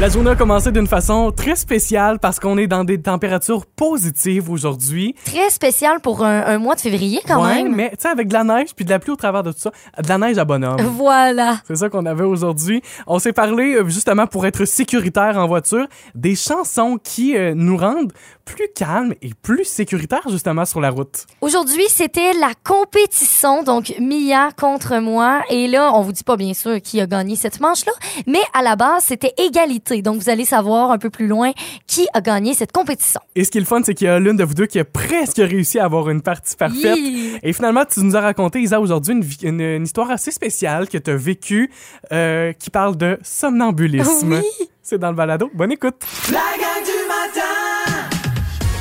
La journée a commencé d'une façon très spéciale parce qu'on est dans des températures positives aujourd'hui. Très spécial pour un, un mois de février quand Ouais, même. mais tu sais, avec de la neige puis de la pluie au travers de tout ça, de la neige à bonhomme. Voilà. C'est ça qu'on avait aujourd'hui. On s'est parlé euh, justement pour être sécuritaire en voiture, des chansons qui euh, nous rendent plus calmes et plus sécuritaires justement sur la route. Aujourd'hui, c'était la compétition, donc Mia contre moi. Et là, on vous dit pas bien sûr qui a gagné cette manche-là, mais à la base, c'était égalité. Donc, vous allez savoir un peu plus loin qui a gagné cette compétition. Et ce qui est le fun, c'est qu'il y a l'une de vous deux qui a presque réussi à avoir une partie parfaite. Et finalement, tu nous as raconté, Isa, aujourd'hui, une, vi- une- une histoire assez spéciale que tu as vécue euh, qui parle de somnambulisme. Oui. C'est dans le balado. Bonne écoute.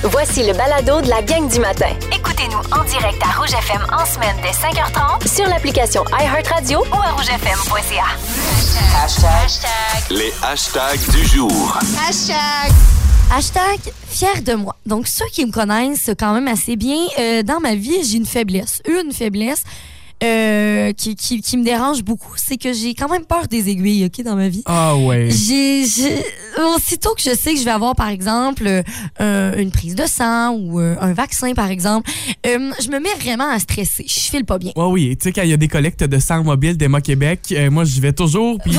Voici le balado de la gang du matin. Écoutez-nous en direct à Rouge FM en semaine dès 5h30 Sur l'application iHeartRadio ou à rougefm.ca. Les hashtags du jour. Hashtag fier de moi. Donc, ceux qui me connaissent quand même assez bien, euh, dans ma vie, j'ai une faiblesse. Une faiblesse euh, qui, qui, qui me dérange beaucoup, c'est que j'ai quand même peur des aiguilles, OK, dans ma vie. Ah ouais. J'ai, aussitôt que je sais que je vais avoir, par exemple, euh, une prise de sang ou euh, un vaccin, par exemple, je me mets vraiment à stresser. Je file pas bien. Ouais, oui, tu sais, quand il y a des collectes de sang mobile d'Emma Québec, moi, j'y vais toujours, puis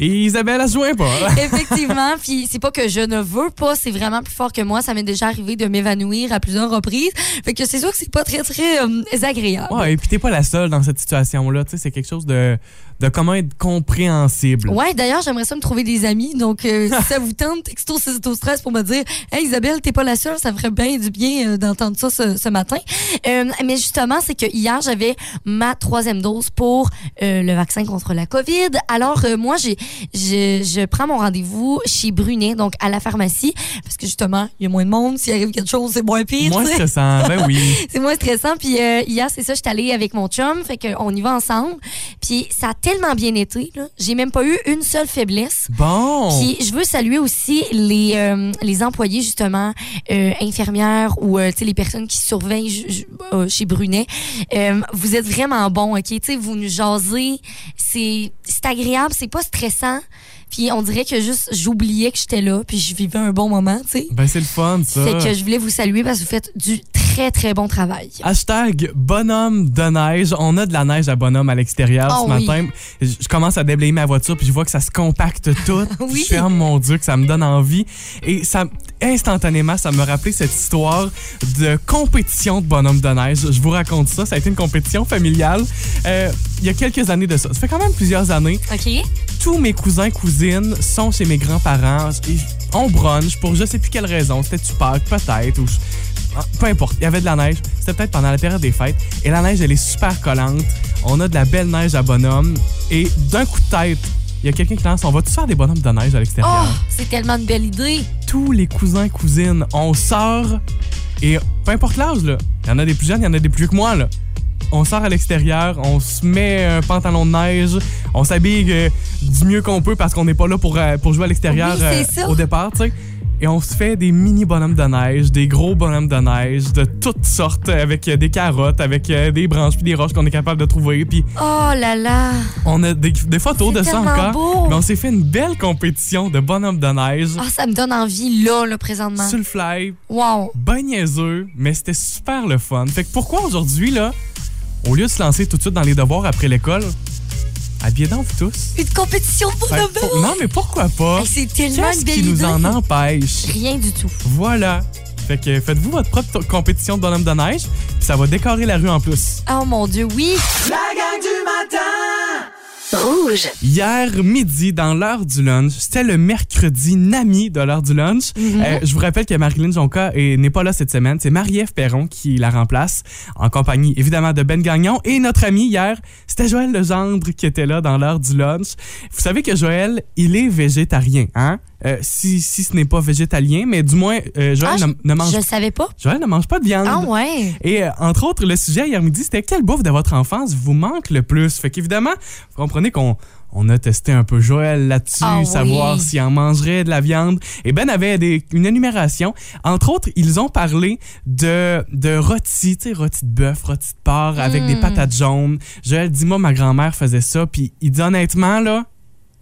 et Isabelle, elle se joint pas. Effectivement, puis c'est pas que je ne veux pas, c'est vraiment plus fort que moi. Ça m'est déjà arrivé de m'évanouir à plusieurs reprises. Fait que c'est sûr que c'est pas très, très agréable. Ouais, et puis t'es pas la seule dans cette situation-là, c'est quelque chose de, de comment être compréhensible. Ouais, d'ailleurs, j'aimerais ça me trouver des amis. Donc, euh, si ça vous tente, texto c'est au stress pour me dire Hey Isabelle, t'es pas la seule, ça ferait bien du bien euh, d'entendre ça ce, ce matin. Euh, mais justement, c'est que hier, j'avais ma troisième dose pour le vaccin contre la COVID. Alors, moi, j'ai, je, je prends mon rendez-vous chez Brunet, donc à la pharmacie, parce que justement, il y a moins de monde. S'il arrive quelque chose, c'est moins pire. Moins stressant, ben oui. C'est moins stressant. Puis hier, c'est ça, j'étais allée avec mon chum, fait qu'on y va ensemble. Puis ça a tellement bien été, là. J'ai même pas eu une seule faiblesse. Bon. Puis je veux saluer aussi les, euh, les employés, justement, euh, infirmières ou euh, tu sais, les personnes qui surveillent euh, chez Brunet. Euh, vous êtes vraiment bons, OK? Tu sais, vous nous jasez. C'est c'est agréable, c'est pas stressant. Puis on dirait que juste j'oubliais que j'étais là, puis je vivais un bon moment, tu sais. Ben c'est le fun, ça. Fait que je voulais vous saluer parce que vous faites du très, très bon travail. Hashtag bonhomme de neige. On a de la neige à bonhomme à l'extérieur Oh ce matin. Je je commence à déblayer ma voiture puis je vois que ça se compacte tout. Oui. Je fais, oh mon Dieu, que ça me donne envie. Et ça, instantanément, ça me rappelait cette histoire de compétition de bonhomme de neige. Je vous raconte ça. Ça a été une compétition familiale euh, il y a quelques années de ça. Ça fait quand même plusieurs années. OK? Tous mes cousins, cousines sont chez mes grands-parents. On brunch pour je sais plus quelle raison. C'était-tu Pâques, peut-être, ou... ah, Peu importe, il y avait de la neige. C'était peut-être pendant la période des fêtes. Et la neige, elle est super collante. On a de la belle neige à bonhomme. Et d'un coup de tête, il y a quelqu'un qui lance On va tous faire des bonhommes de neige à l'extérieur? Oh, c'est tellement une belle idée. tous les cousins, cousines, on sort et peu importe l'âge, là. Il y en a des plus jeunes, il y en a des plus vieux que moi, là. On sort à l'extérieur, on se met un pantalon de neige, on s'habille euh, du mieux qu'on peut parce qu'on n'est pas là pour, euh, pour jouer à l'extérieur Oui, ça. au départ, tu sais. Et on se fait des mini bonhommes de neige, des gros bonhommes de neige de toutes sortes, avec euh, des carottes, avec euh, des branches puis des roches qu'on est capable de trouver. Puis Oh là là. on a des, des photos de ça encore. beau. Mais on s'est fait une belle compétition de bonhommes de neige. Ah, ça me donne envie là, là, présentement. Sur le fly, Wow. ben niaiseux, mais c'était super le fun. Fait que pourquoi aujourd'hui, là, au lieu de se lancer tout de suite dans les devoirs après l'école, habillez donc vous tous. Une compétition pour Ben, de pour- non, mais pourquoi pas? Hey, c'est tellement Qu'est-ce qui nous en empêche? Rien du tout. Voilà. Fait que faites-vous votre propre compétition de bonhomme de neige, puis ça va décorer la rue en plus. Oh mon Dieu, oui. Rouge. Hier midi, dans l'heure du lunch, c'était le mercredi Nami de l'heure du lunch. Euh, je vous rappelle que Marilyn Jonca est- n'est pas là cette semaine. C'est Marie-Ève Perron qui la remplace, en compagnie évidemment de Ben Gagnon. Et notre ami hier, c'était Joël Legendre qui était là dans l'heure du lunch. Vous savez que Joël, il est végétarien, hein? Euh, si, si ce n'est pas végétalien, mais du moins, euh, Joël Ah, ne, ne mange Je savais pas. Joël ne mange pas de viande. Ah ouais. Et euh, entre autres, le sujet hier midi, c'était quelle bouffe de votre enfance vous manque le plus? Fait qu'évidemment, vous comprenez qu'on on a testé un peu Joël là-dessus, Ah oui. savoir s'il en mangerait de la viande. Et Ben avait des- une énumération. Entre autres, ils ont parlé de, de rôti, tu sais, rôti de bœuf, rôti de porc avec Hmm. des patates jaunes. Joël dit, moi, ma grand-mère faisait ça. Puis il dit honnêtement, là,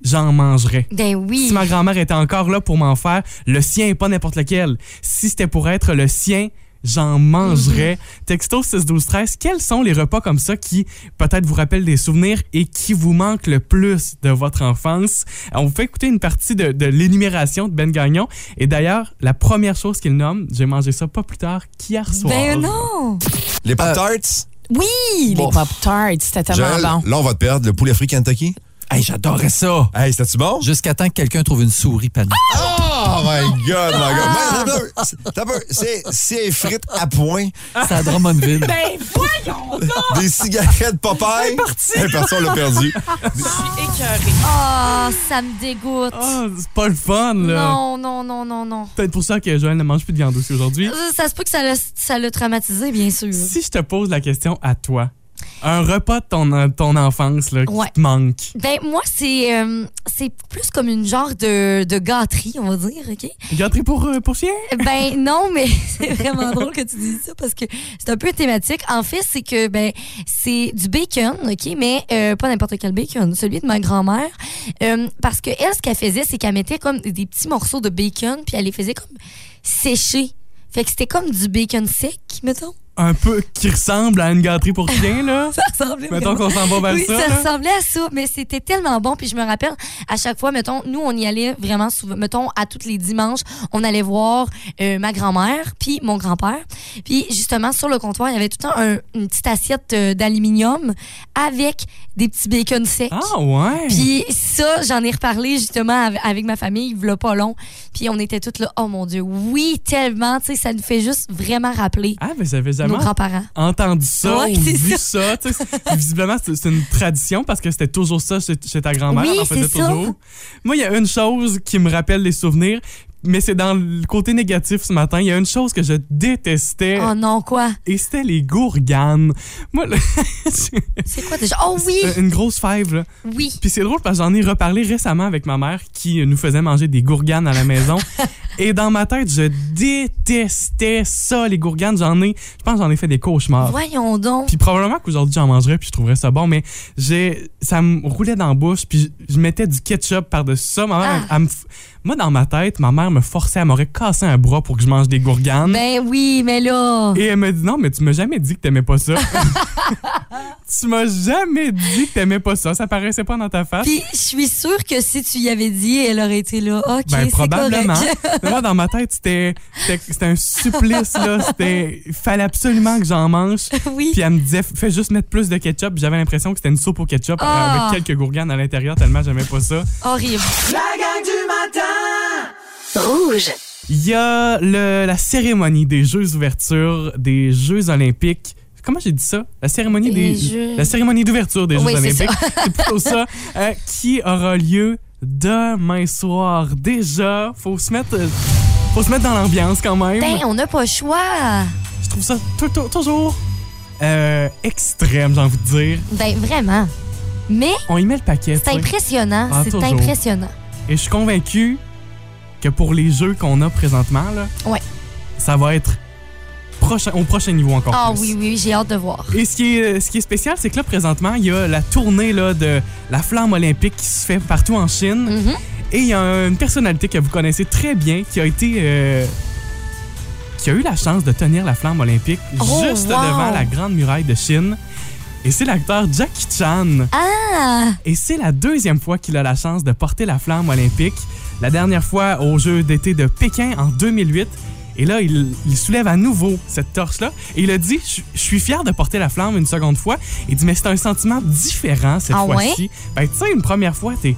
j'en mangerais. Ben oui. Si ma grand-mère était encore là pour m'en faire, le sien, pas n'importe lequel. Si c'était pour être le sien, j'en mangerais. Mhm. Texto 6 12 13, quels sont les repas comme ça qui peut-être vous rappellent des souvenirs et qui vous manquent le plus de votre enfance? On vous fait écouter une partie de, de l'énumération de Ben Gagnon. Et d'ailleurs, la première chose qu'il nomme, j'ai mangé ça pas plus tard qu'hier soir. Ben non. Les Pop-Tarts, Oui, Bon. les Pop-Tarts, c'était tellement Joël, bon. là, on va te perdre. Le poulet frit Kentucky? Hey, j'adorais ça. Hey, c'était-tu bon? Jusqu'à temps que quelqu'un trouve une souris panée. Oh my God, my God. Mais, t'as peu, t'as peu, C'est c'est frites à point, C'est à Drummondville. Ben voyons! des cigarettes Popeye? C'est parti, on l'a perdu. Je suis écœurée. Ah, ça me dégoûte. Ah, c'est pas le fun, là. non, non, non, non, non. Peut-être pour ça que Joël ne mange plus de viande aussi aujourd'hui. Euh, Ça se peut que ça l'a, ça l'a traumatisé, bien sûr. Si je te pose la question à toi, un repas de ton, ton enfance là, qui Ouais. te manque. Ben, moi, c'est, euh, c'est plus comme une genre de, de gâterie, on va dire, OK? Gâterie pour, euh, pour chien? Ben non, mais c'est vraiment drôle que tu dises ça parce que c'est un peu thématique. En fait, c'est que ben c'est du bacon, ok, mais euh, pas n'importe quel bacon, celui de ma grand-mère, Euh, parce que elle, ce qu'elle faisait, c'est qu'elle mettait comme des, des petits morceaux de bacon puis elle les faisait comme sécher. Fait que c'était comme du bacon sec, mettons. Un peu qui ressemble à une gâterie pour chien, là. Ça ressemblait Mettons qu'on s'en va vers Oui, ça. ça là. ressemblait à ça, mais c'était tellement bon. Puis je me rappelle, à chaque fois, mettons, nous, on y allait vraiment souvent. Mettons, à tous les dimanches, on allait voir euh, ma grand-mère, puis mon grand-père. Puis justement, sur le comptoir, il y avait tout le temps un- une petite assiette euh, d'aluminium avec des petits bacon secs. Ah ouais. Puis ça, j'en ai reparlé justement av- avec ma famille, il pas long. Puis on était toutes là, oh mon Dieu, oui, tellement, tu sais, ça nous fait juste vraiment rappeler Ah, mais j'avais jamais nos entendu ça Ouais, ou vu ça. Visiblement, c'est une tradition parce que c'était toujours ça chez, ta grand-mère. Oui, elle en faisait c'est ça. toujours. Moi, il y a une chose qui me rappelle les souvenirs, mais c'est dans le côté négatif ce matin. Il y a une chose que je détestais Oh non, quoi? et c'était les gourganes. Moi, C'est quoi déjà? Oh oui! une grosse fève, là. Oui. Puis c'est drôle parce que j'en ai reparlé récemment avec ma mère qui nous faisait manger des gourganes à la maison. Et dans ma tête, je détestais ça, les gourganes. J'en ai, je pense que j'en ai fait des cauchemars. Voyons donc. Puis probablement qu'aujourd'hui j'en mangerais puis je trouverais ça bon, mais j'ai, ça me roulait dans la bouche puis je, je mettais du ketchup par-dessus ça. Ma mère, Ah. elle- elle me moi dans ma tête, ma mère me forçait, elle m'aurait cassé un bras pour que je mange des gourganes. Ben oui, mais là. Et elle me dit non, mais tu m'as jamais dit que t'aimais pas ça. tu m'as jamais dit que t'aimais pas ça. Ça paraissait pas dans ta face. Puis je suis sûre que si tu y avais dit, elle aurait été là. OK, Ben, c'est probablement. correct. Mais moi, dans ma tête, c'était, c'était, c'était un supplice, là. C'était, il fallait absolument que j'en mange. oui. Puis elle me disait, fais juste mettre plus de ketchup. J'avais l'impression que c'était une soupe au ketchup Ah. avec quelques gourganes à l'intérieur, tellement j'aimais pas ça. Horrible. Rouge. Il y a le, la cérémonie des Jeux d'ouverture des Jeux olympiques. Comment j'ai dit ça? La cérémonie Des Jeux- La cérémonie d'ouverture des Oui, Jeux olympiques. C'est plutôt ça. euh, qui aura lieu demain soir. Déjà, faut se mettre, faut se mettre dans l'ambiance quand même. Ben, on n'a pas le choix. Je trouve ça tou- tou- toujours euh, extrême, j'ai envie de dire. Ben, vraiment. Mais On y met le paquet. c'est impressionnant. Ah, c'est impressionnant. Et je suis convaincu que pour les jeux qu'on a présentement, là, Ouais. ça va être prochain, au prochain niveau encore Ah plus. oui, oui, j'ai hâte de voir. Et ce qui, est, ce qui est spécial, c'est que là, présentement, il y a la tournée là, de la flamme olympique qui se fait partout en Chine. Mhm. Et il y a une personnalité que vous connaissez très bien qui a été. euh, qui a eu la chance de tenir la flamme olympique Oh, juste wow. devant la Grande Muraille de Chine. Et c'est l'acteur Jackie Chan. Ah! Et c'est la deuxième fois qu'il a la chance de porter la flamme olympique. La dernière fois aux Jeux d'été de Pékin en 2008. Et là, il, il soulève à nouveau cette torche-là. Et il a dit Je suis fier de porter la flamme une seconde fois. Il dit Mais c'est un sentiment différent cette Ah fois-ci. Ben, tu sais, une première fois, t'es.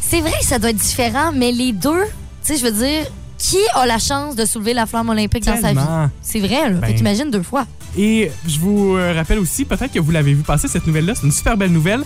C'est vrai que ça doit être différent, mais les deux, tu sais, je veux dire, qui a la chance de soulever la flamme olympique dans sa vie? C'est vrai, là. Ben. Fait qu'imagine deux fois. Et je vous euh, rappelle aussi, peut-être que vous l'avez vu passer cette nouvelle-là, c'est une super belle nouvelle.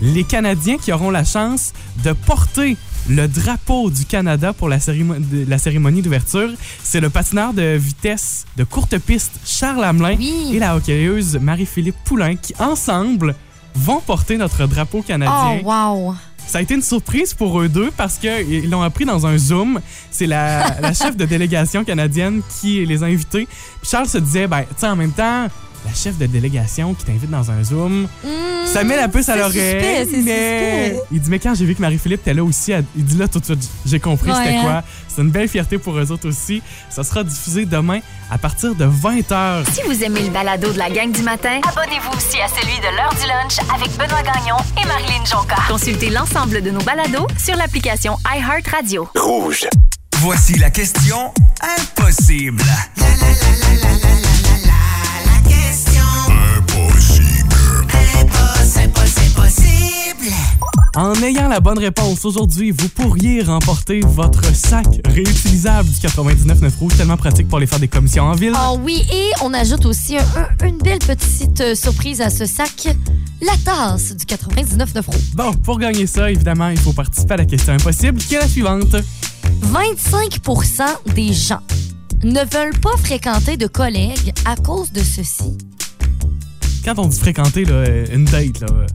Les Canadiens qui auront la chance de porter le drapeau du Canada pour la, cérémonie d'ouverture, c'est le patineur de vitesse de courte piste Charles Hamelin Oui. et la hockeyeuse Marie-Philippe Poulain qui, ensemble, vont porter notre drapeau Oh, canadien. wow. Ça a été une surprise pour eux deux parce qu'ils l'ont appris dans un Zoom. C'est la, la chef de délégation canadienne qui les a invités. Puis Charles se disait, ben, tu sais, en même temps, la chef de délégation qui t'invite dans un Zoom. Mmh, Ça met la puce à c'est l'oreille. mais suspect. il dit mais quand j'ai vu que Marie-Philippe était là aussi, il dit là tout de suite, j'ai compris Ouais, c'était hein. quoi. C'est une belle fierté pour eux autres aussi. Ça sera diffusé demain à partir de 20h. Si vous aimez le balado de la gang du matin, abonnez-vous aussi à celui de l'heure du lunch avec Benoît Gagnon et Marilyn Jonca. Consultez l'ensemble de nos balados sur l'application iHeartRadio. Rouge. Voici la question impossible. En ayant la bonne réponse aujourd'hui, vous pourriez remporter votre sac réutilisable du 99.9 Rouge, tellement pratique pour aller faire des commissions en ville. Ah oui, et on ajoute aussi un- un- une belle petite euh, surprise à ce sac, la tasse du 99 roues. Bon, pour gagner ça, évidemment, il faut participer à la question impossible, qui est la suivante. 25% des gens ne veulent pas fréquenter de collègues à cause de ceci. Quand on dit fréquenter là, euh, une date, là, euh,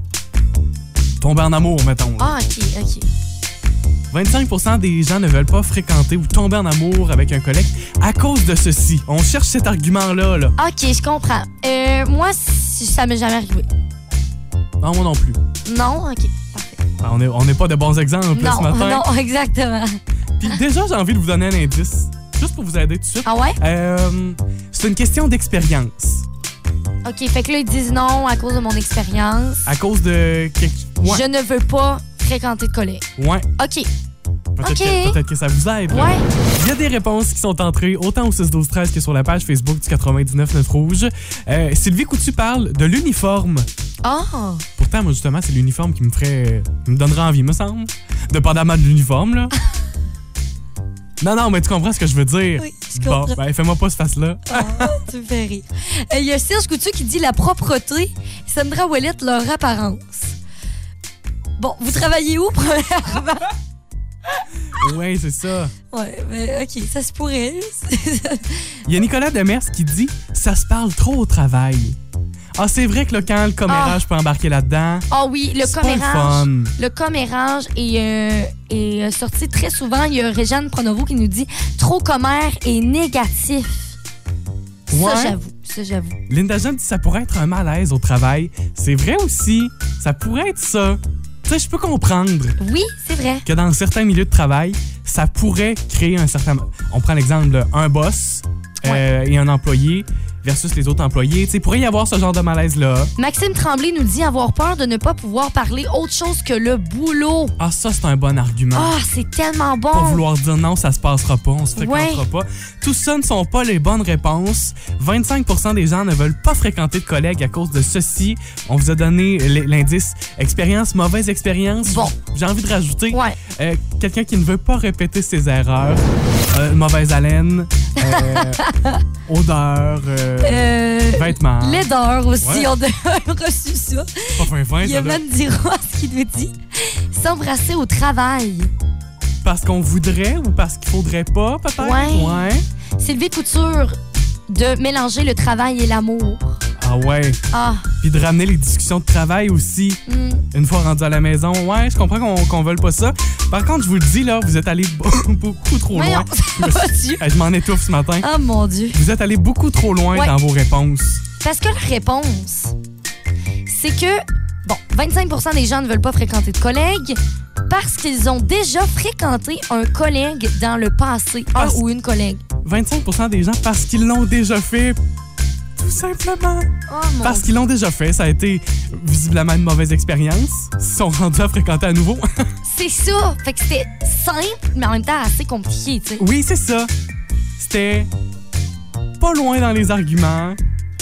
tomber en amour, mettons. là. Ah, OK, OK. 25% des gens ne veulent pas fréquenter ou tomber en amour avec un collègue à cause de ceci. On cherche cet argument-là. Là. OK, je comprends. Euh, moi, ça m'est jamais arrivé. Non, moi non plus. Non? OK, parfait. Ben, On n'est on n'est pas de bons exemples là, Non, ce matin. non, exactement. Puis déjà, j'ai envie de vous donner un indice. Juste pour vous aider tout de suite. Ah ouais? Euh, c'est une question d'expérience. OK, fait que là, ils disent non à cause de mon expérience. À cause de. Ouais. Je ne veux pas fréquenter de collègues. Ouais. OK, Peut-être que, ça vous aide. là. ouais. Il y a des réponses qui sont entrées autant au 6 12 13 que sur la page Facebook du 99 9 Rouge. Euh, Sylvie Coutu parle de l'uniforme. Ah! Pourtant, moi, justement, c'est l'uniforme qui me ferait. qui me donnerait envie, me semble. Dépendamment de l'uniforme, là. non, non, mais tu comprends ce que je veux dire. Oui, je Bon, comprends. ben, fais-moi pas ce face-là. Ah, tu me fais rire. Euh, Il y a Serge Coutu qui dit la propreté, Sandra Ouellet, leur apparence. Bon, vous travaillez où, premièrement? ouais, c'est ça. Ouais, mais OK, ça se pourrait. Il y a Nicolas Demers qui dit ça se parle trop au travail. Ah, c'est vrai que là, quand le commérage peut embarquer là-dedans. Ah oui, le commérage. Le commérage est, euh, est euh, sorti très souvent. Il y a Réjeanne Pronovo qui nous dit trop commère est négatif. Ouais. Ça, j'avoue. Ça, j'avoue. Linda Jeune dit ça pourrait être un malaise au travail. C'est vrai aussi. Ça pourrait être ça. Tu sais, je peux comprendre Oui, c'est vrai. que dans certains milieux de travail, ça pourrait créer un certain. On prend l'exemple d'un boss euh, et un employé versus les autres employés. Tu sais, pourrait y avoir ce genre de malaise-là. Maxime Tremblay nous dit avoir peur de ne pas pouvoir parler autre chose que le boulot. Ah, ça, c'est un bon argument. Ah, c'est tellement bon. Pour vouloir dire non, ça se passera pas, on se fréquentera Ouais. pas. Tout ça ne sont pas les bonnes réponses. 25% des gens ne veulent pas fréquenter de collègues à cause de ceci. On vous a donné l'indice expérience, mauvaise expérience. Bon. J'ai envie de rajouter Ouais. euh, quelqu'un qui ne veut pas répéter ses erreurs. Euh, mauvaise haleine, odeur, euh, Euh, vêtements. Laideur aussi, Ouais. on a reçu ça. Pas fin fin, Il y a ça, là. Mandy Ross qui nous dit s'embrasser au travail. Parce qu'on voudrait ou parce qu'il faudrait pas, peut-être? Ouais. ouais. Sylvie Couture de mélanger le travail et l'amour. Ah ouais. Ah, Puis de ramener les discussions de travail aussi. hmm, une fois rendu à la maison. Ouais, je comprends qu'on qu'on veuille pas ça. Par contre, je vous le dis, là, vous êtes allé be- beaucoup trop loin. Dieu. Eh, Je m'en étouffe ce matin. Oh mon Dieu. Vous êtes allé beaucoup trop loin Ouais. dans vos réponses. Parce que la réponse, c'est que, bon, 25 des gens ne veulent pas fréquenter de collègues parce qu'ils ont déjà fréquenté un collègue dans le passé, un ou une collègue. 25 des gens parce qu'ils l'ont déjà fait. Tout simplement. Oh Parce qu'ils l'ont déjà fait. Ça a été visiblement une mauvaise expérience. Ils sont rendus à fréquenter à nouveau. C'est ça. Fait que c'était simple, mais en même temps assez compliqué, tu sais. oui, c'est ça. C'était pas loin dans les arguments.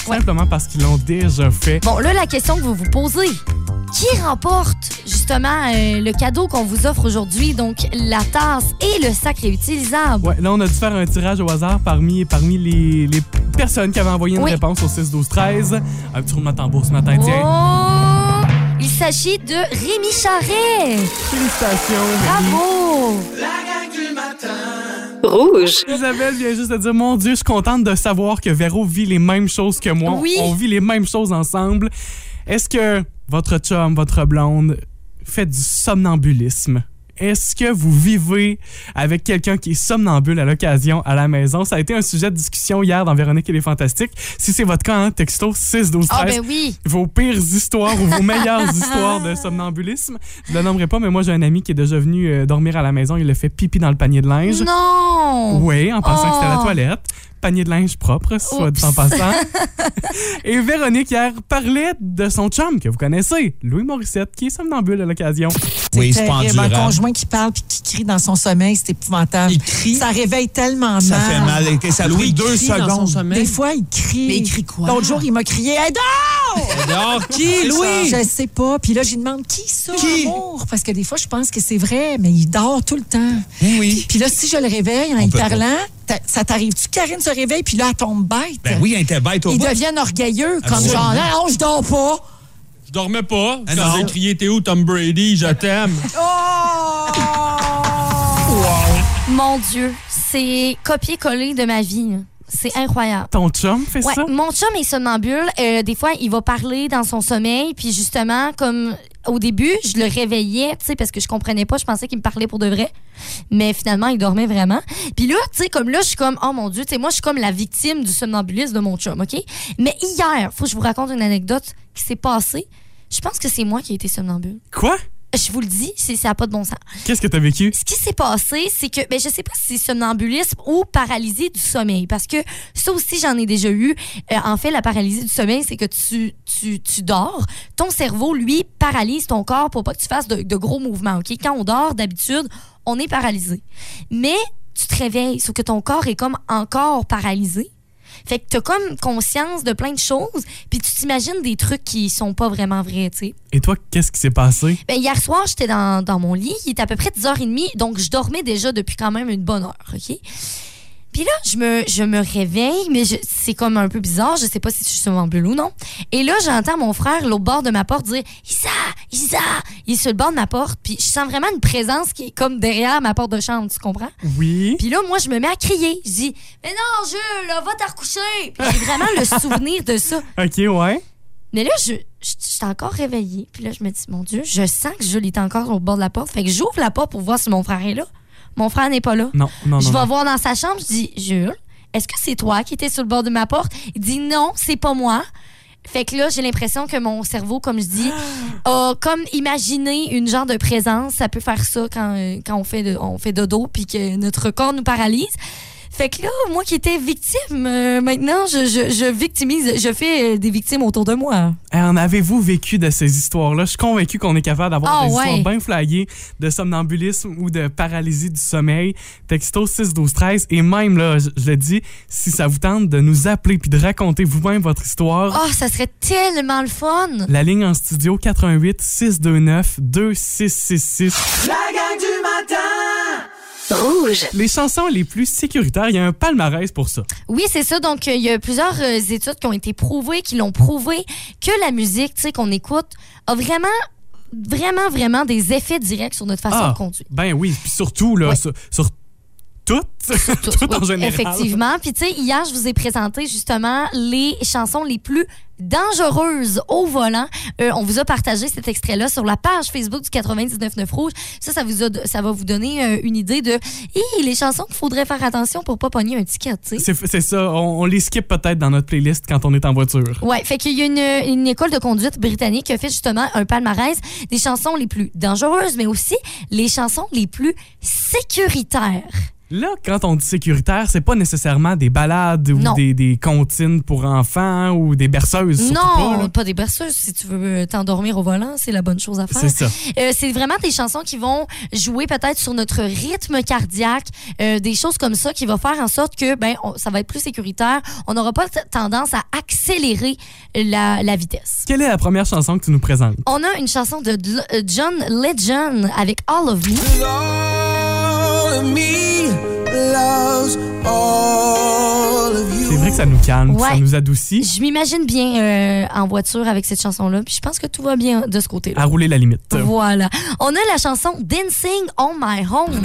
Ouais. Simplement parce qu'ils l'ont déjà fait. Bon, là, la question que vous vous posez, qui remporte justement euh, le cadeau qu'on vous offre aujourd'hui, donc la tasse et le sac réutilisable? Ouais, là, on a dû faire un tirage au hasard parmi, parmi les, les personnes qui avaient envoyé une Oui. réponse au 6 12 13 Un petit roulement de tambour ce matin, tiens. Oh! Il s'agit de Rémi Charret. Félicitations, Rémi. Bravo! Rouge. Isabelle vient juste de dire Mon Dieu, je suis contente de savoir que Véro vit les mêmes choses que moi. Oui. On vit les mêmes choses ensemble. Est-ce que votre chum, votre blonde fait du somnambulisme? Est-ce que vous vivez avec quelqu'un qui est somnambule à l'occasion à la maison? Ça a été un sujet de discussion hier dans Véronique et les Fantastiques. Si c'est votre cas, hein, texto 6 12 13 Ah, ben oui. vos pires histoires ou vos meilleures histoires de somnambulisme. Je le nommerai pas, mais moi, j'ai un ami qui est déjà venu euh, dormir à la maison. Il a fait pipi dans le panier de linge. Non! Oui, en pensant que c'était la Oh. toilette. Panier de linge propre, soit dit en passant. Et Véronique, hier, parlait de son chum que vous connaissez, Louis Morissette, qui est somnambule à l'occasion. Oui, C'est. Un conjoint qui parle puis qui crie dans son sommeil, c'est épouvantable. Il crie. Ça réveille tellement mal. Ça fait mal. Et Ça a pris deux secondes. Des fois, il crie. Mais il crie quoi? L'autre jour, il m'a crié Hey, dors! Dehors, qui, Louis? Je sais pas. Puis là, je lui demande qui ça, Qui? amour? Parce que des fois, je pense que c'est vrai, mais il dort tout le temps. Oui. Puis là, si je le réveille en On y parlant, ça t'arrive-tu? Karine se réveille, puis là, elle tombe bête. Ben oui, elle était bête au Ils bout. deviennent orgueilleux, comme Absolument. genre, non, je dors pas. Je dormais pas. Ah Quand non. j'ai crié T'es où, Tom Brady? Je t'aime. Mon Dieu, c'est copier-coller de ma vie. C'est incroyable. Ton chum fait Ouais, ça? mon chum est somnambule. Euh, des fois, il va parler dans son sommeil. Puis justement, comme au début, je le réveillais, tu sais, parce que je comprenais pas. Je pensais qu'il me parlait pour de vrai. Mais finalement, il dormait vraiment. Puis là, tu sais, comme là, je suis comme, oh mon Dieu, tu sais, moi, je suis comme la victime du somnambulisme de mon chum, OK? Mais hier, faut que je vous raconte une anecdote qui s'est passée. Je pense que c'est moi qui ai été somnambule. Quoi? Je vous le dis, c'est- ça n'a pas de bon sens. Qu'est-ce que t'as vécu? Ce qui s'est passé, c'est que, ben, je sais pas si c'est somnambulisme ou paralysie du sommeil, parce que ça aussi, j'en ai déjà eu. Euh, en fait, la paralysie du sommeil, c'est que tu, tu, tu dors, ton cerveau, lui, paralyse ton corps pour pas que tu fasses de, de gros mouvements, OK? Quand on dort, d'habitude, on est paralysé. Mais tu te réveilles, sauf que ton corps est comme encore paralysé. Fait que t'as comme conscience de plein de choses, puis tu t'imagines des trucs qui sont pas vraiment vrais, tu sais. Et toi, qu'est-ce qui s'est passé? Ben, hier soir, j'étais dans, dans mon lit. Il était à peu près 10h30, donc je dormais déjà depuis quand même une bonne heure, OK? Puis là, je me, je me réveille, mais c'est comme un peu bizarre. Je sais pas si je suis somnambule ou non. Et là, j'entends mon frère, l'autre bord de ma porte, dire Isa, Isa. Il est sur le bord de ma porte, puis je sens vraiment une présence qui est comme derrière ma porte de chambre, tu comprends? Oui. Puis là, moi, je me mets à crier. Je dis Mais non, Jules, là, va te recoucher. Puis j'ai vraiment le souvenir de ça. OK, ouais. Mais là, je, je, je suis encore réveillée. Puis là, je me dis, mon Dieu, je sens que Jules est encore au bord de la porte. Fait que j'ouvre la porte pour voir si mon frère est là. Mon frère n'est pas là. Non, non, non. je vais non. voir dans sa chambre. Je dis, Jules, est-ce que c'est toi qui étais sur le bord de ma porte? Il dit, non, c'est pas moi. Fait que là, j'ai l'impression que mon cerveau, comme je dis, a comme imaginé une genre de présence. Ça peut faire ça quand, euh, quand on, fait de- on fait dodo puis que notre corps nous paralyse. Fait que là, moi qui étais victime, euh, maintenant, je, je, je victimise, je fais euh, des victimes autour de moi. Eh, En avez-vous vécu de ces histoires-là? Je suis convaincu qu'on est capable d'avoir Ah, des ouais. histoires bien flaguées de somnambulisme ou de paralysie du sommeil. Texto 6 12 13 et même là, je, je le dis, si ça vous tente de nous appeler puis de raconter vous-même votre histoire, Oh, ça serait tellement le fun! la ligne en studio 88 629 2666. Rouge. Les chansons les plus sécuritaires, il y a un palmarès pour ça. Oui, c'est ça. Donc, euh, il y a plusieurs euh, études qui ont été prouvées, qui l'ont prouvé, que la musique, tu sais, qu'on écoute, a vraiment, vraiment, vraiment des effets directs sur notre façon Ah, de conduire. Ben oui, puis surtout là, Ouais. sur, sur tout, Tout, tout en oui, général. Effectivement. Puis, tu sais, hier, je vous ai présenté justement les chansons les plus dangereuses au volant. Euh, on vous a partagé cet extrait-là sur la page Facebook du 99.9 Rouge. Ça, ça, vous a- ça va vous donner euh, une idée de les chansons qu'il faudrait faire attention pour pas pogner un ticket. C'est ça, on, on les skip peut-être dans notre playlist quand on est en voiture. Ouais, fait qu'il y a une, une école de conduite britannique qui a fait justement un palmarès des chansons les plus dangereuses, mais aussi les chansons les plus sécuritaires. Là, quand on dit sécuritaire, c'est pas nécessairement des balades ou Non. des, des comptines pour enfants ou des berceuses. surtout non, pas, pas, des berceuses. Si tu veux t'endormir au volant, c'est la bonne chose à faire. C'est ça. Euh, c'est vraiment des chansons qui vont jouer peut-être sur notre rythme cardiaque, euh, des choses comme ça qui vont faire en sorte que ben on- ça va être plus sécuritaire. On n'aura pas tendance à accélérer la, la vitesse. Quelle est la première chanson que tu nous présentes? On a une chanson de euh, John Legend avec All of Me. C'est vrai que ça nous calme, Ouais. ça nous adoucit. Je m'imagine bien euh, en voiture avec cette chanson-là, puis je pense que tout va bien de ce côté-là. À rouler la limite. Voilà. On a la chanson Dancing on My Home.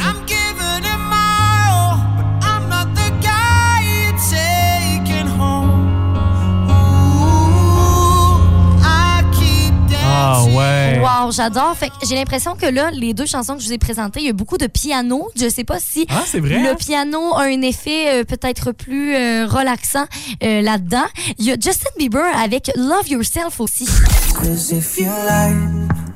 Ah ouais. Wow, j'adore. Fait que j'ai l'impression que là, les deux chansons que je vous ai présentées, il y a beaucoup de piano. Je sais pas si Ah, c'est vrai? le piano a un effet euh, peut-être plus euh, relaxant euh, là-dedans. Il y a Justin Bieber avec Love Yourself aussi. Cause if you like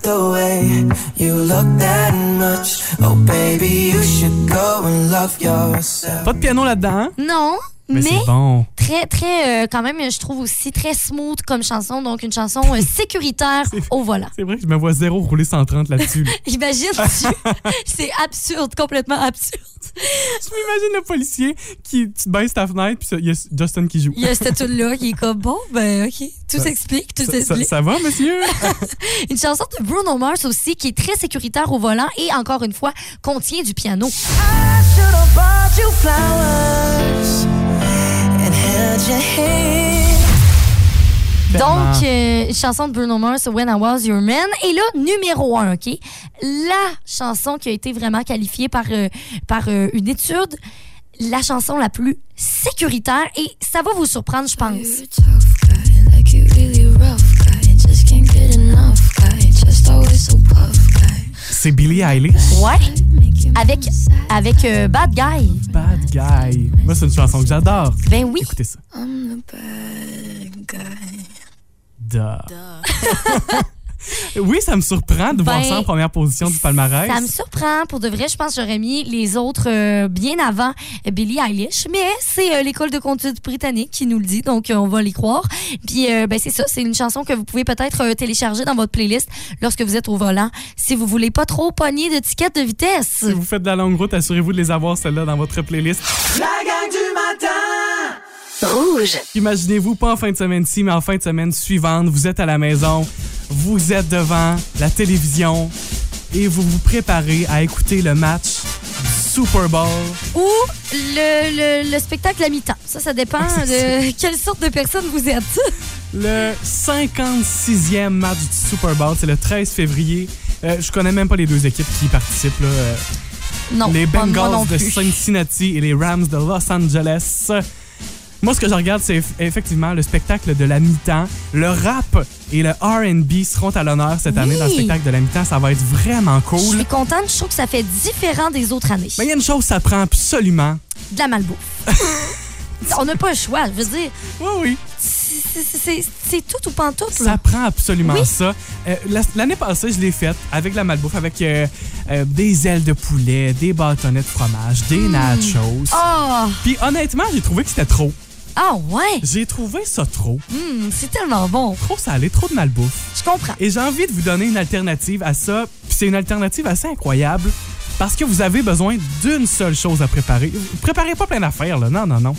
the way you look that much, oh baby, you should go and love yourself. Pas de piano là-dedans, hein? Non, Mais, mais, c'est bon. Très, très, euh, quand même, je trouve aussi très smooth comme chanson. Donc, une chanson euh, sécuritaire au volant. C'est vrai que je me vois zéro rouler 130 là-dessus. là. Imagine, c'est absurde, complètement absurde. Je m'imagine le policier qui tu baisses ta fenêtre puis il y a Justin qui joue. Il y a cette tune-là qui est comme, bon, ben, OK, tout s'explique, tout Ça, ça- s'explique. ça va, monsieur? Une chanson de Bruno Mars aussi qui est très sécuritaire au volant et encore une fois contient du piano. I Donc, euh, chanson de Bruno Mars, When I Was Your Man. Et là, numéro un, OK? La chanson qui a été vraiment qualifiée par, euh, par euh, une étude, la chanson la plus sécuritaire. Et ça va vous surprendre, je pense. C'est Billie Eilish. Ouais. Avec, avec euh, Bad Guy. Bad Guy. Moi, c'est une chanson que j'adore. Ben oui. Écoutez ça. I'm the bad guy. Duh. oui, ça me surprend de voir Ben, ça en première position du palmarès. Ça me surprend. Pour de vrai, je pense que j'aurais mis les autres euh, bien avant Billie Eilish. Mais c'est euh, l'école de conduite britannique qui nous le dit, donc euh, on va les croire. Puis, euh, ben, c'est ça. C'est une chanson que vous pouvez peut-être euh, télécharger dans votre playlist lorsque vous êtes au volant. Si vous voulez pas trop pogner d'étiquettes de vitesse. Si vous faites de la longue route, assurez-vous de les avoir, celles-là, dans votre playlist. La gang du! Rouge. Imaginez-vous, pas en fin de semaine-ci, mais en fin de semaine suivante, vous êtes à la maison, vous êtes devant la télévision et vous vous préparez à écouter le match Super Bowl. Ou le, le, le spectacle à mi-temps. Ça, ça dépend Ah, de quelle sorte de personne vous êtes. Le 56e match du Super Bowl, c'est le 13 février. Euh, je connais même pas les deux équipes qui y participent. Là. Euh, Non, les pas moi non Bengals de. Cincinnati et les Rams de Los Angeles. Moi, ce que je regarde, c'est eff- effectivement le spectacle de la mi-temps. Le rap et le R&B seront à l'honneur cette année dans le spectacle de la mi-temps. Ça va être vraiment Je cool. suis contente. Je trouve que ça fait différent des autres années. Mais il y a une chose, ça prend absolument. De la malbouffe. On n'a pas le choix. Je veux dire, Oui, oui. c'est- tout ou pantoute. Ça prend absolument Oui. ça. Euh, la- L'année passée, je l'ai faite avec la malbouffe, avec euh, euh, des ailes de poulet, des bâtonnets de fromage, des Hmm. nachos. Ah, Puis honnêtement, j'ai trouvé que c'était trop. Ah ouais? J'ai trouvé ça trop. Hum, c'est tellement bon. Trop salé, trop de malbouffe. Je comprends. Et j'ai envie de vous donner une alternative à ça. Puis c'est une alternative assez incroyable parce que vous avez besoin d'une seule chose à préparer. Préparez pas plein d'affaires, là. Non, non, non.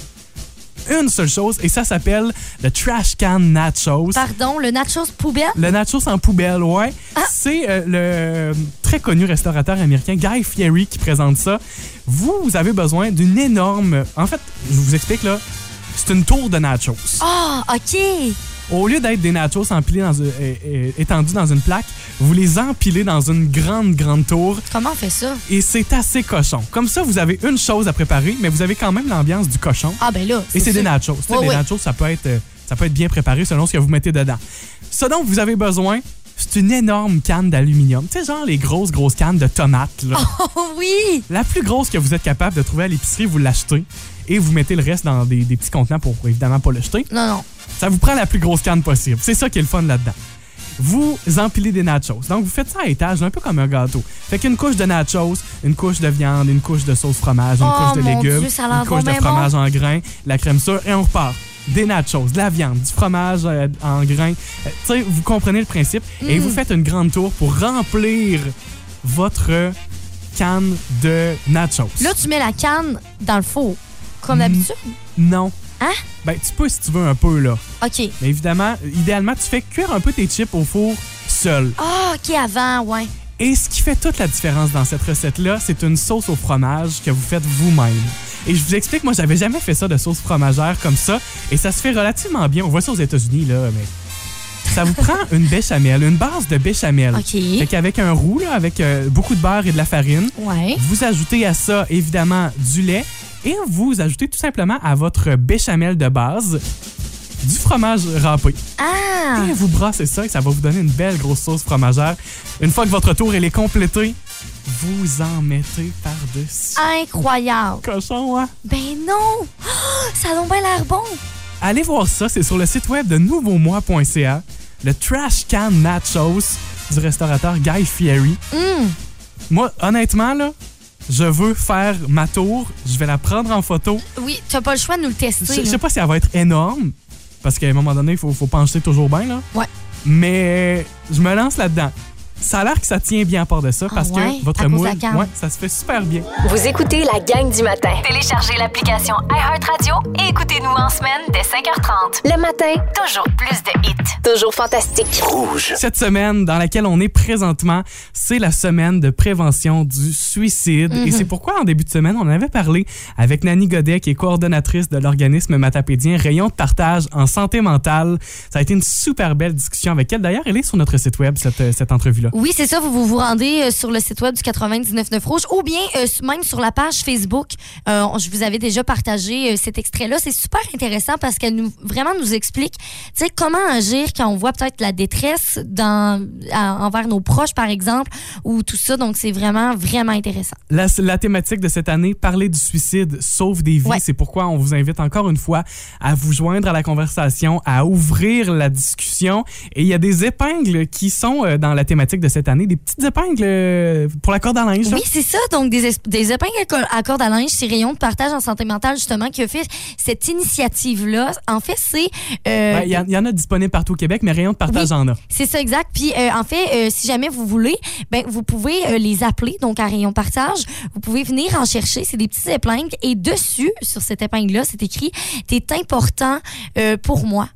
Une seule chose, et ça s'appelle le trash can nachos. Pardon, le nachos poubelle? Le nachos en poubelle, ouais. Ah. C'est euh, le euh, très connu restaurateur américain Guy Fieri qui présente ça. Vous, vous avez besoin d'une énorme... En fait, je vous explique là. C'est une tour de nachos. Ah, OK. Au lieu d'être des nachos empilés dans, une- euh, euh, étendus dans une plaque, vous les empilez dans une grande, grande tour Comment on fait ça? et c'est assez cochon. Comme ça, vous avez une chose à préparer, mais vous avez quand même l'ambiance du cochon. Ah, ben là. Et c'est des nachos. Les nachos, ça peut, être, euh, ça peut être bien préparé selon ce que vous mettez dedans. Ce dont vous avez besoin, c'est une énorme canne d'aluminium. Tu sais, genre les grosses, grosses cannes de tomates. là. Oh oui! La plus grosse que vous êtes capable de trouver à l'épicerie, vous l'achetez et vous mettez le reste dans des, des petits contenants pour évidemment pas le jeter. Non, non. Ça vous prend la plus grosse canne possible. C'est ça qui est le fun là-dedans. Vous empilez des nachos. Donc, vous faites ça à étage, un peu comme un gâteau. Fait qu'une couche de nachos, une couche de viande, une couche de sauce fromage, une Oh, couche de légumes, Dieu, une couche de fromage en grains, la crème sûre, et on repart. Des nachos, de la viande, du fromage euh, en grains. Euh, tu sais, vous comprenez le principe. Et Mm. vous faites une grande tour pour remplir votre canne de nachos. Là, tu mets la canne dans le four, comme Mm. d'habitude? Non. Hein? Ben, tu peux si tu veux un peu, là. OK. Mais évidemment, idéalement, tu fais cuire un peu tes chips au four seul. Ah, OK, avant, ouais. Et ce qui fait toute la différence dans cette recette-là, c'est une sauce au fromage que vous faites vous-même. Et je vous explique, moi, j'avais jamais fait ça de sauce fromagère comme ça. Et ça se fait relativement bien. On voit ça aux États-Unis, là, mais. Ça vous prend une béchamel, une base de béchamel. OK. Fait qu'avec un roux, là, avec euh, beaucoup de beurre et de la farine, Ouais. vous ajoutez à ça, évidemment, du lait et vous ajoutez tout simplement à votre béchamel de base du fromage râpé. Ah! Et vous brassez ça et ça va vous donner une belle grosse sauce fromagère. Une fois que votre tour elle est complété, vous en mettez par-dessus. Incroyable! Cochon, hein? Ben non! Oh, ça a donc bien l'air bon! Allez voir ça, c'est sur le site web de nouveaumois.ca. Le Trash Can Nachos du restaurateur Guy Fieri. Hum! Moi, honnêtement, là, je veux faire ma tour. Je vais la prendre en photo. Oui, tu n'as pas le choix de nous le tester. Je, je sais pas si elle va être énorme, parce qu'à un moment donné, il faut, faut pencher toujours bien, là. Ouais. Mais je me lance là-dedans. Ça a l'air que ça tient bien à part de ça, Ah parce ouais? que votre moule, ouais, ça se fait super bien. Vous écoutez la gang du matin. Téléchargez l'application iHeartRadio et écoutez-nous en semaine dès 5h30. Le matin, toujours plus de hits. Toujours fantastique. Rouge. Cette semaine dans laquelle on est présentement, c'est la semaine de prévention du suicide. Mhm. Et c'est pourquoi, en début de semaine, on en avait parlé avec Nani Godet, qui est coordonnatrice de l'organisme matapédien Rayon de partage en santé mentale. Ça a été une super belle discussion avec elle. D'ailleurs, elle est sur notre site web, cette, cette entrevue-là. Oui, c'est ça. Vous vous, vous rendez euh, sur le site web du 99.9 Rouge ou bien euh, même sur la page Facebook. Euh, je vous avais déjà partagé cet extrait-là. C'est super intéressant parce qu'elle nous vraiment nous explique comment agir quand on voit peut-être la détresse dans, à- envers nos proches, par exemple, ou tout ça. Donc, c'est vraiment, vraiment intéressant. La, la thématique de cette année, parler du suicide sauve des vies. Ouais. C'est pourquoi on vous invite encore une fois à vous joindre à la conversation, à ouvrir la discussion. Et il y a des épingles qui sont dans la thématique de cette année, des petites épingles euh, pour la corde à linge. Oui, c'est ça. Donc, des, es- des épingles à cor- à corde à linge, c'est Rayon de partage en santé mentale, justement, qui a fait cette initiative-là. En fait, c'est... euh, Ouais, Il y, en- il y en a disponibles partout au Québec, mais Rayon de partage Oui. en a. C'est ça, exact. Puis, euh, en fait, euh, si jamais vous voulez, ben, vous pouvez les appeler, donc à Rayon Partage. Vous pouvez venir en chercher. C'est des petites épingles. Et dessus, sur cette épingle-là, c'est écrit « T'es important pour moi ».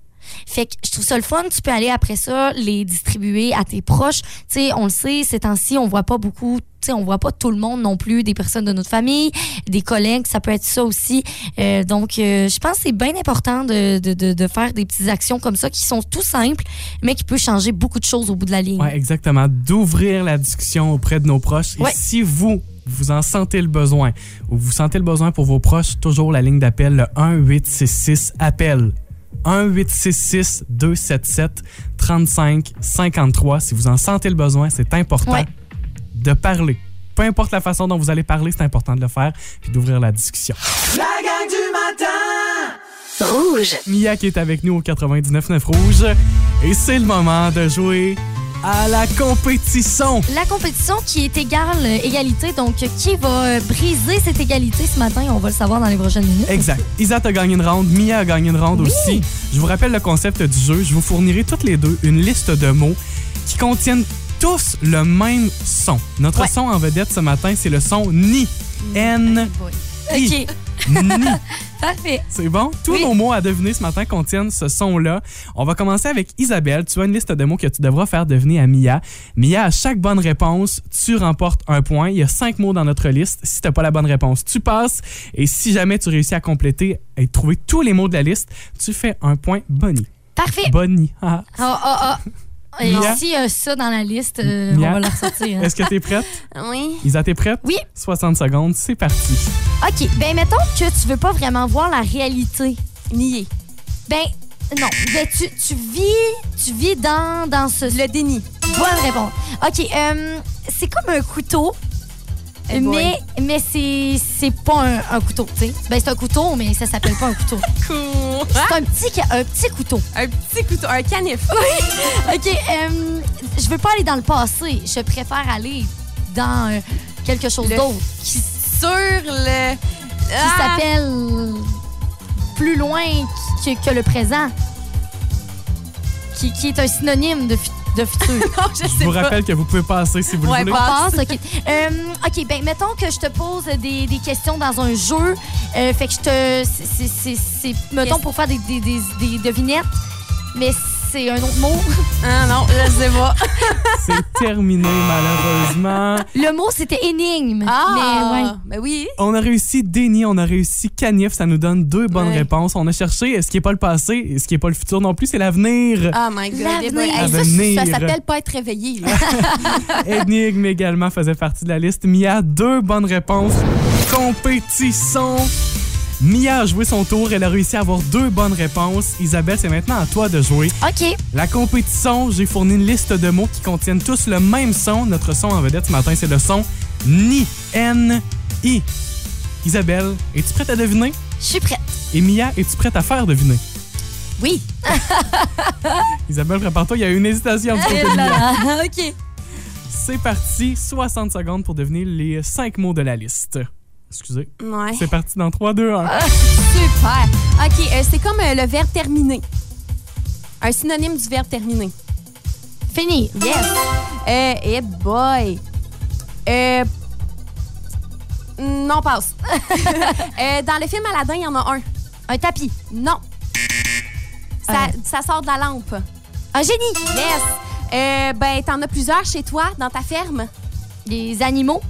Fait que je trouve ça le fun. Tu peux aller après ça les distribuer à tes proches. Tu sais, on le sait, ces temps-ci, on voit pas beaucoup. Tu sais, on voit pas tout le monde non plus, des personnes de notre famille, des collègues, ça peut être ça aussi. Euh, donc, euh, je pense que c'est bien important de, de, de, faire des petites actions comme ça qui sont tout simples, mais qui peuvent changer beaucoup de choses au bout de la ligne. Ouais, exactement. D'ouvrir la discussion auprès de nos proches. Ouais. Et si vous, vous en sentez le besoin, ou vous sentez le besoin pour vos proches, toujours la ligne d'appel, le 1-866-APPEL. 1-866-277-3553. Si vous en sentez le besoin, c'est important Ouais. de parler. Peu importe la façon dont vous allez parler, c'est important de le faire puis d'ouvrir la discussion. La gang du matin Rouge. Mia qui est avec nous au 99.9 Rouge. Et c'est le moment de jouer à la compétition. La compétition qui est égale, euh, égalité, donc euh, qui va euh, briser cette égalité ce matin, on va le savoir dans les prochaines minutes. Exact. Isa a gagné une ronde, Mia a gagné une ronde aussi. Je vous rappelle le concept du jeu. Je vous fournirai toutes les deux une liste de mots qui contiennent tous le même son. Notre Ouais. son en vedette ce matin, c'est le son ni. N. I. Parfait. C'est bon? Tous Oui. nos mots à deviner ce matin contiennent ce son-là. On va commencer avec Isabelle. Tu as une liste de mots que tu devras faire deviner à Mia. Mia, à chaque bonne réponse, tu remportes un point. Il y a cinq mots dans notre liste. Si tu n'as pas la bonne réponse, tu passes. Et si jamais tu réussis à compléter et trouver tous les mots de la liste, tu fais un point Bonnie. Parfait. Bonnie. Ah. Ah, ah, ah. Et Mia? si euh, ça dans la liste, euh, on va la ressortir. Est-ce que tu es prête? Oui. Isa, t'es prête? Oui. 60 secondes, c'est parti. OK, ben mettons que tu veux pas vraiment voir la réalité nier. Ben non, ben tu, tu vis tu vis dans dans ce le déni. Bonne réponse. OK, euh, c'est comme un couteau. Mais mais c'est c'est pas un, un couteau, tu sais. Ben c'est un couteau mais ça s'appelle pas un couteau. Cool. C'est un petit un petit couteau. Un petit couteau, un canif. OK, euh, je veux pas aller dans le passé, je préfère aller dans euh, quelque chose d'autre Qui sur le. qui Ah! s'appelle plus loin que, que le présent, qui, qui est un synonyme de, fu- de futur. Non, je sais vous pas. rappelle que vous pouvez passer si vous Ouais, le voulez. pas- On passe, OK. Euh, OK, ben mettons que je te pose des, des questions dans un jeu. euh, fait que je te... c'est-. Mettons pour faire des, des, des, des devinettes, mais c'est un autre mot? Ah non, je sais pas. C'est terminé, malheureusement. Le mot, c'était énigme. Ah! Mais ouais. Ben oui. On a réussi déni, on a réussi canif, ça nous donne deux bonnes Ouais. réponses. On a cherché ce qui n'est pas le passé et ce qui n'est pas le futur non plus, c'est l'avenir. Oh my god. L'avenir. ça, L'avenir. ça s'appelle pas être réveillé. Là. Énigme également faisait partie de la liste. Mia, deux bonnes réponses. Compétition. Mia a joué son tour. Elle a réussi à avoir deux bonnes réponses. Isabelle, c'est maintenant à toi de jouer. OK. La compétition, j'ai fourni une liste de mots qui contiennent tous le même son. Notre son en vedette ce matin, c'est le son NI. N-I. Isabelle, es-tu prête à deviner? Je suis prête. Et Mia, es-tu prête à faire deviner? Oui. Isabelle, prépare-toi, il y a une hésitation du côté Eh de Mia. OK. C'est parti, 60 secondes pour deviner les 5 mots de la liste. Excusez. Ouais. C'est parti dans 3, 2, 1. Super. OK, euh, c'est comme euh, le verbe terminer. Un synonyme du verbe terminer. Fini. Yes. Euh, eh boy. Euh, non, passe. Euh, dans le film Aladdin, il y en a un. Un tapis. Non. Ça, ça sort de la lampe. Un génie. Yes. Euh, ben, t'en as plusieurs chez toi, dans ta ferme. Les animaux.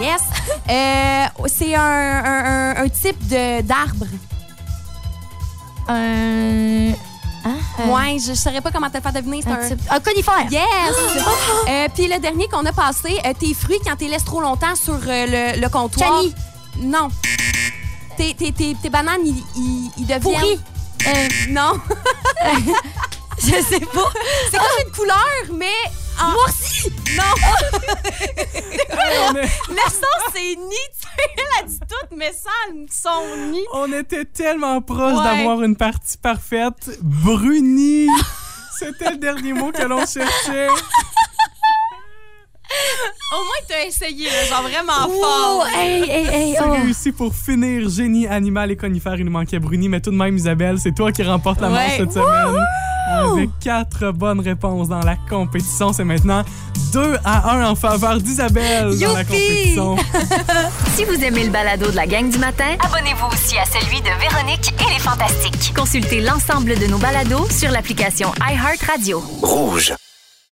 Yes. Euh, c'est un, un- un- un type de- d'arbre. Un. Hein? Un- Ouais, je, je saurais pas comment te le faire deviner. C'est un un, type- un conifère. Yes! Euh, Puis le dernier qu'on a passé, euh, tes fruits, quand tu les laisses trop longtemps sur euh, le, le comptoir. Cani. Non. Tes, tes, tes, tes bananes, ils, deviennent. Pourri. Euh, non. Je sais pas. C'est comme une couleur, mais. En... Noirci. Non. on, est- le son, c'est ni. Tu sais, Elle a dit tout, mais sans son ni. on était tellement proche Ouais. d'avoir une partie parfaite. Bruni. C'était le dernier mot que l'on cherchait. Au moins, t'as essayé, là, genre vraiment Oh, fort. hey, hey, hey. C'est oh. réussi pour finir. Génie, animal et conifère, il nous manquait Bruni. Mais tout de même, Isabelle, c'est toi qui remporte la manche Ouais. cette semaine. Avec quatre bonnes réponses dans la compétition. C'est maintenant 2 à 1 en faveur d'Isabelle dans la Youpi! compétition. Si vous aimez le balado de la gang du matin, abonnez-vous aussi à celui de Véronique et les Fantastiques. Consultez l'ensemble de nos balados sur l'application iHeartRadio. Rouge.